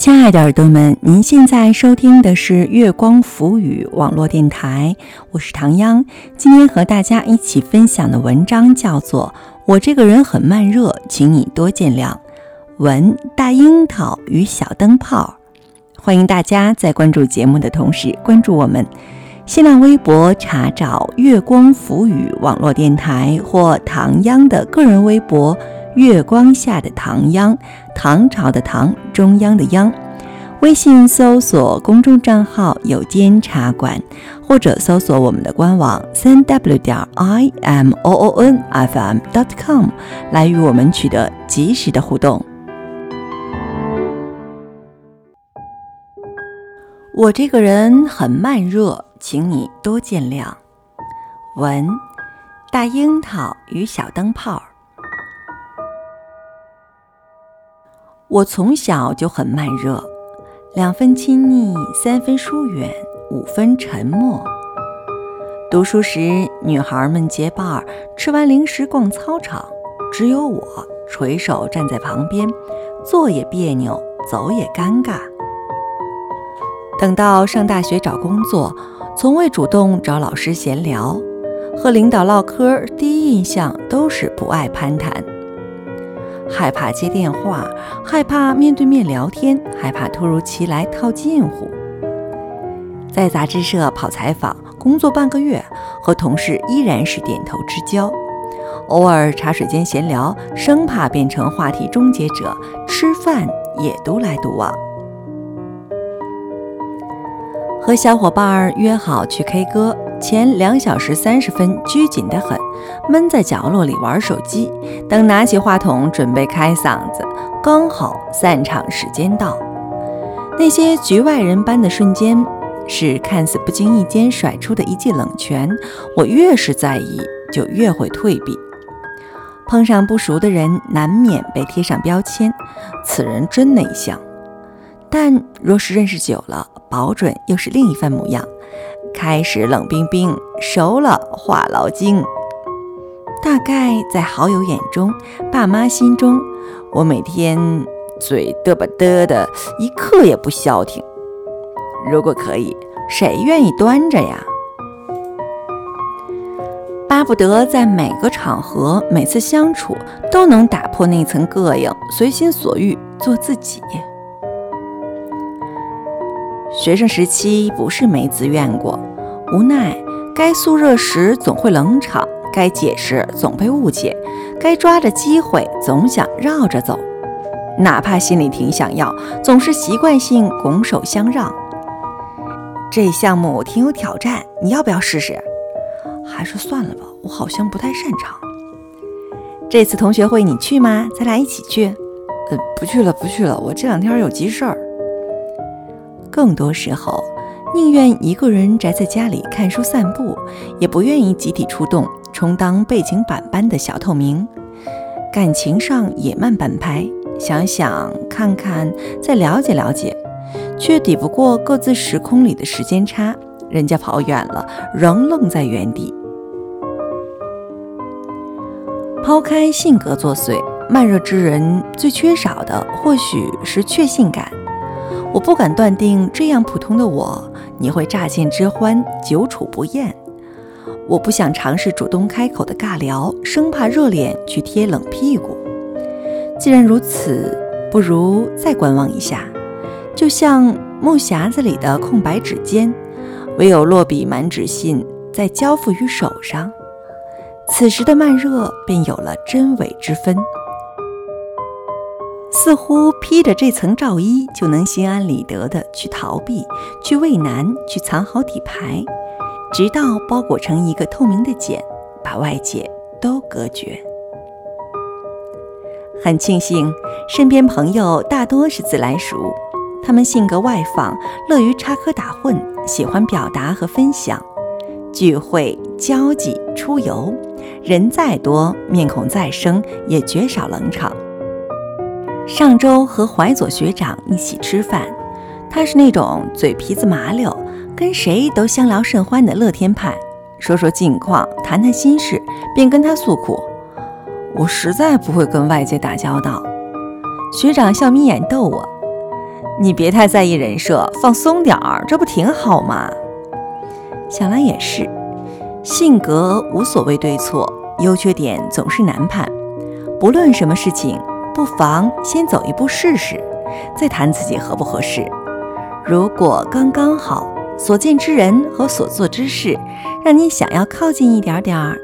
亲爱的耳朵们，您现在收听的是月光浮语网络电台，我是唐央。今天和大家一起分享的文章叫做《我这个人很慢热，请你多见谅》。文大樱桃与小灯泡，欢迎大家在关注节目的同时关注我们。新浪微博查找“月光浮语网络电台”或唐央的个人微博。月光下的唐央，唐朝的唐，中央的央。微信搜索公众账号“有间茶馆”，或者搜索我们的官网三 w 点 i m o o n f m dot com 来与我们取得及时的互动。我这个人很慢热，请你多见谅。文：大樱桃与小灯泡。我从小就很慢热，两分亲昵，三分疏远，五分沉默。读书时，女孩们结伴吃完零食逛操场，只有我垂手站在旁边，坐也别扭，走也尴尬。等到上大学找工作，从未主动找老师闲聊，和领导唠嗑，第一印象都是不爱攀谈。害怕接电话，害怕面对面聊天，害怕突如其来套近乎。在杂志社跑采访，工作半个月，和同事依然是点头之交。偶尔茶水间闲聊，生怕变成话题终结者，吃饭也独来独往。和小伙伴约好去 K 歌。前两小时三十分，拘谨得很，闷在角落里玩手机。等拿起话筒准备开嗓子，刚好散场时间到。那些局外人般的瞬间，是看似不经意间甩出的一记冷拳。我越是在意，就越会退避。碰上不熟的人，难免被贴上标签：此人真内向。但若是认识久了，保准又是另一番模样。开始冷冰冰，熟了话痨精。大概在好友眼中，爸妈心中，我每天嘴嘚吧嘚的，一刻也不消停。如果可以，谁愿意端着呀？巴不得在每个场合、每次相处都能打破那层膈应，随心所欲做自己。学生时期不是没自愿过，无奈该速热时总会冷场，该解释总被误解，该抓着机会总想绕着走，哪怕心里挺想要，总是习惯性拱手相让。这项目挺有挑战，你要不要试试？还是算了吧，我好像不太擅长。这次同学会你去吗？咱俩一起去。呃，不去了，不去了，我这两天有急事儿。更多时候，宁愿一个人宅在家里看书散步，也不愿意集体出动，充当背景板般的小透明。感情上也慢半拍，想想看看，再了解了解，却抵不过各自时空里的时间差。人家跑远了，仍愣在原地。抛开性格作祟，慢热之人最缺少的，或许是确信感。我不敢断定，这样普通的我，你会乍见之欢，久处不厌。我不想尝试主动开口的尬聊，生怕热脸去贴冷屁股。既然如此，不如再观望一下。就像木匣子里的空白纸笺，唯有落笔满纸信，再交付于手上，此时的慢热便有了真伪之分。似乎披着这层罩衣，就能心安理得的去逃避、去畏难、去藏好底牌，直到包裹成一个透明的茧，把外界都隔绝。很庆幸，身边朋友大多是自来熟，他们性格外放，乐于插科打诨，喜欢表达和分享。聚会、交际、出游，人再多，面孔再生，也绝少冷场。上周和怀左学长一起吃饭，他是那种嘴皮子麻溜，跟谁都相聊甚欢的乐天派。说说近况，谈谈心事，便跟他诉苦。我实在不会跟外界打交道。学长笑眯眼逗我：“你别太在意人设，放松点儿，这不挺好吗？想来也是，性格无所谓对错，优缺点总是难判。不论什么事情，不妨先走一步试试，再谈自己合不合适。如果刚刚好，所见之人和所做之事让你想要靠近一点点儿，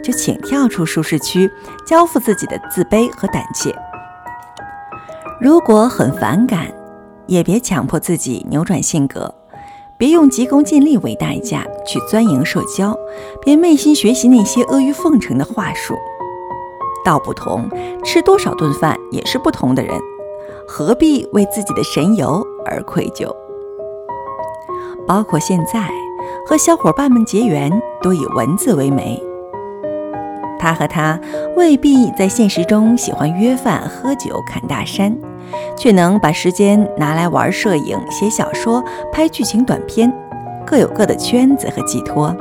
就请跳出舒适区，交付自己的自卑和胆怯。如果很反感，也别强迫自己扭转性格，别用急功近利为代价去钻营社交，别昧心学习那些阿谀奉承的话术。道不同，吃多少顿饭也是不同的人，何必为自己的神游而愧疚？包括现在和小伙伴们结缘，都以文字为媒。他和她未必在现实中喜欢约饭、喝酒、侃大山，却能把时间拿来玩摄影、写小说、拍剧情短片，各有各的圈子和寄托。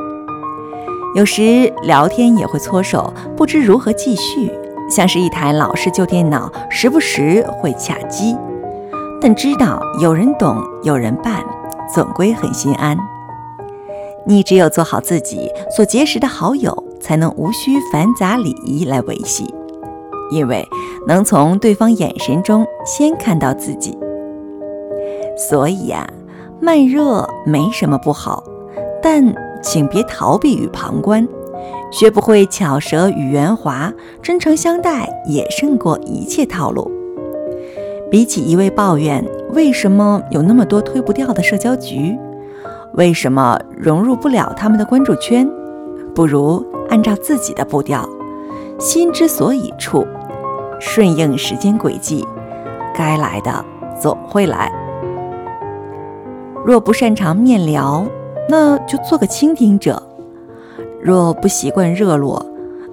有时聊天也会搓手，不知如何继续，像是一台老式旧电脑，时不时会卡机，但知道有人懂，有人伴，总归很心安。你只有做好自己，所结识的好友。才能无需繁杂礼仪来维系，因为能从对方眼神中先看到自己。所以呀，慢热没什么不好，但请别逃避与旁观，学不会巧舌与圆滑，真诚相待也胜过一切套路。比起一味抱怨为什么有那么多推不掉的社交局，为什么融入不了他们的关注圈，不如。按照自己的步调，心之所以处，顺应时间轨迹，该来的总会来。若不擅长面聊，那就做个倾听者；若不习惯热络，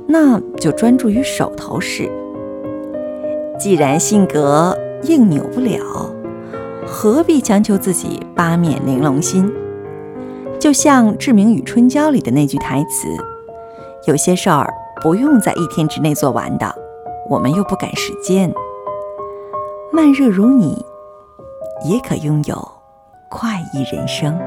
那就专注于手头事。既然性格硬扭不了，何必强求自己八面玲珑心？就像《志明与春娇》里的那句台词。有些事儿不用在一天之内做完的，我们又不赶时间。慢热如你，也可拥有快意人生。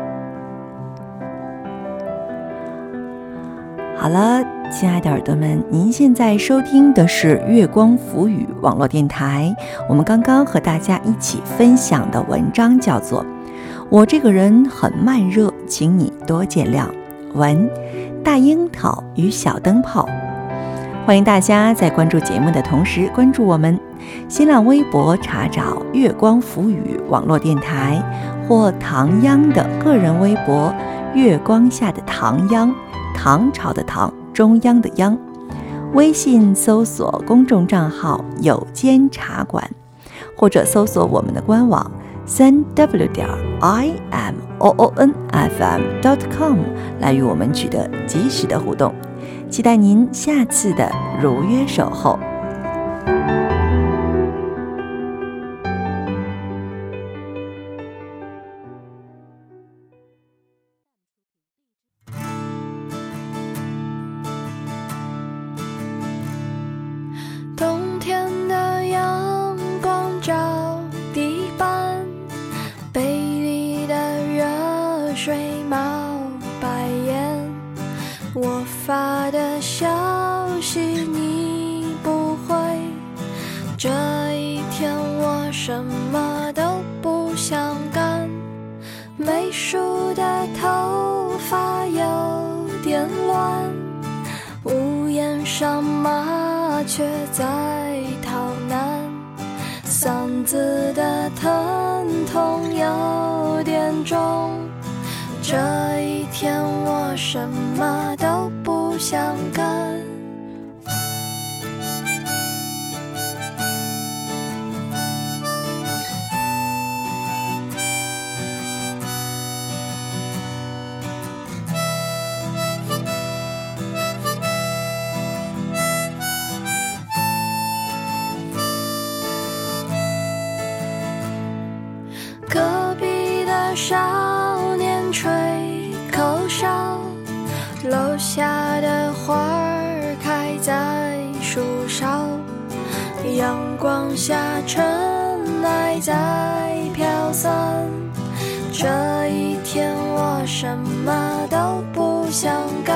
好了，亲爱的耳朵们，您现在收听的是月光浮语网络电台。我们刚刚和大家一起分享的文章叫做《我这个人很慢热，请你多见谅》。文。大樱桃与小灯泡，欢迎大家在关注节目的同时关注我们新浪微博，查找“月光浮语”网络电台或唐央的个人微博“月光下的唐央”，唐朝的唐，中央的央。微信搜索公众账号“有间茶馆”，或者搜索我们的官网。三 w 点 i m o o n f m dot com 来与我们取得及时的互动，期待您下次的如约守候。消息你不回，这一天我什么都不想干，没梳的头发有点乱，屋檐上麻雀在逃难，嗓子的都不想干。少年吹口哨，楼下光下尘埃在飘。散。这一天我什么都不想干，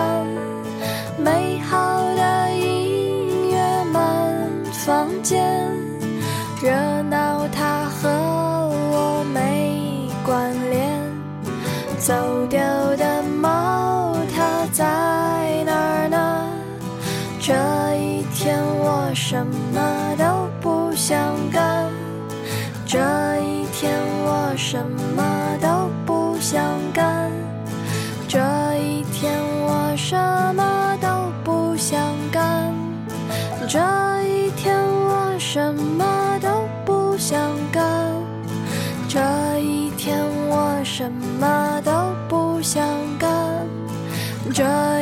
美好的音乐满房间，热闹它和我没关联。走丢的猫它在哪儿呢？这一天我什么想干，这一天我什么都不想干，这一天我什么都不想干，这一天我什么都不想干，这一天我什么都不想干，这。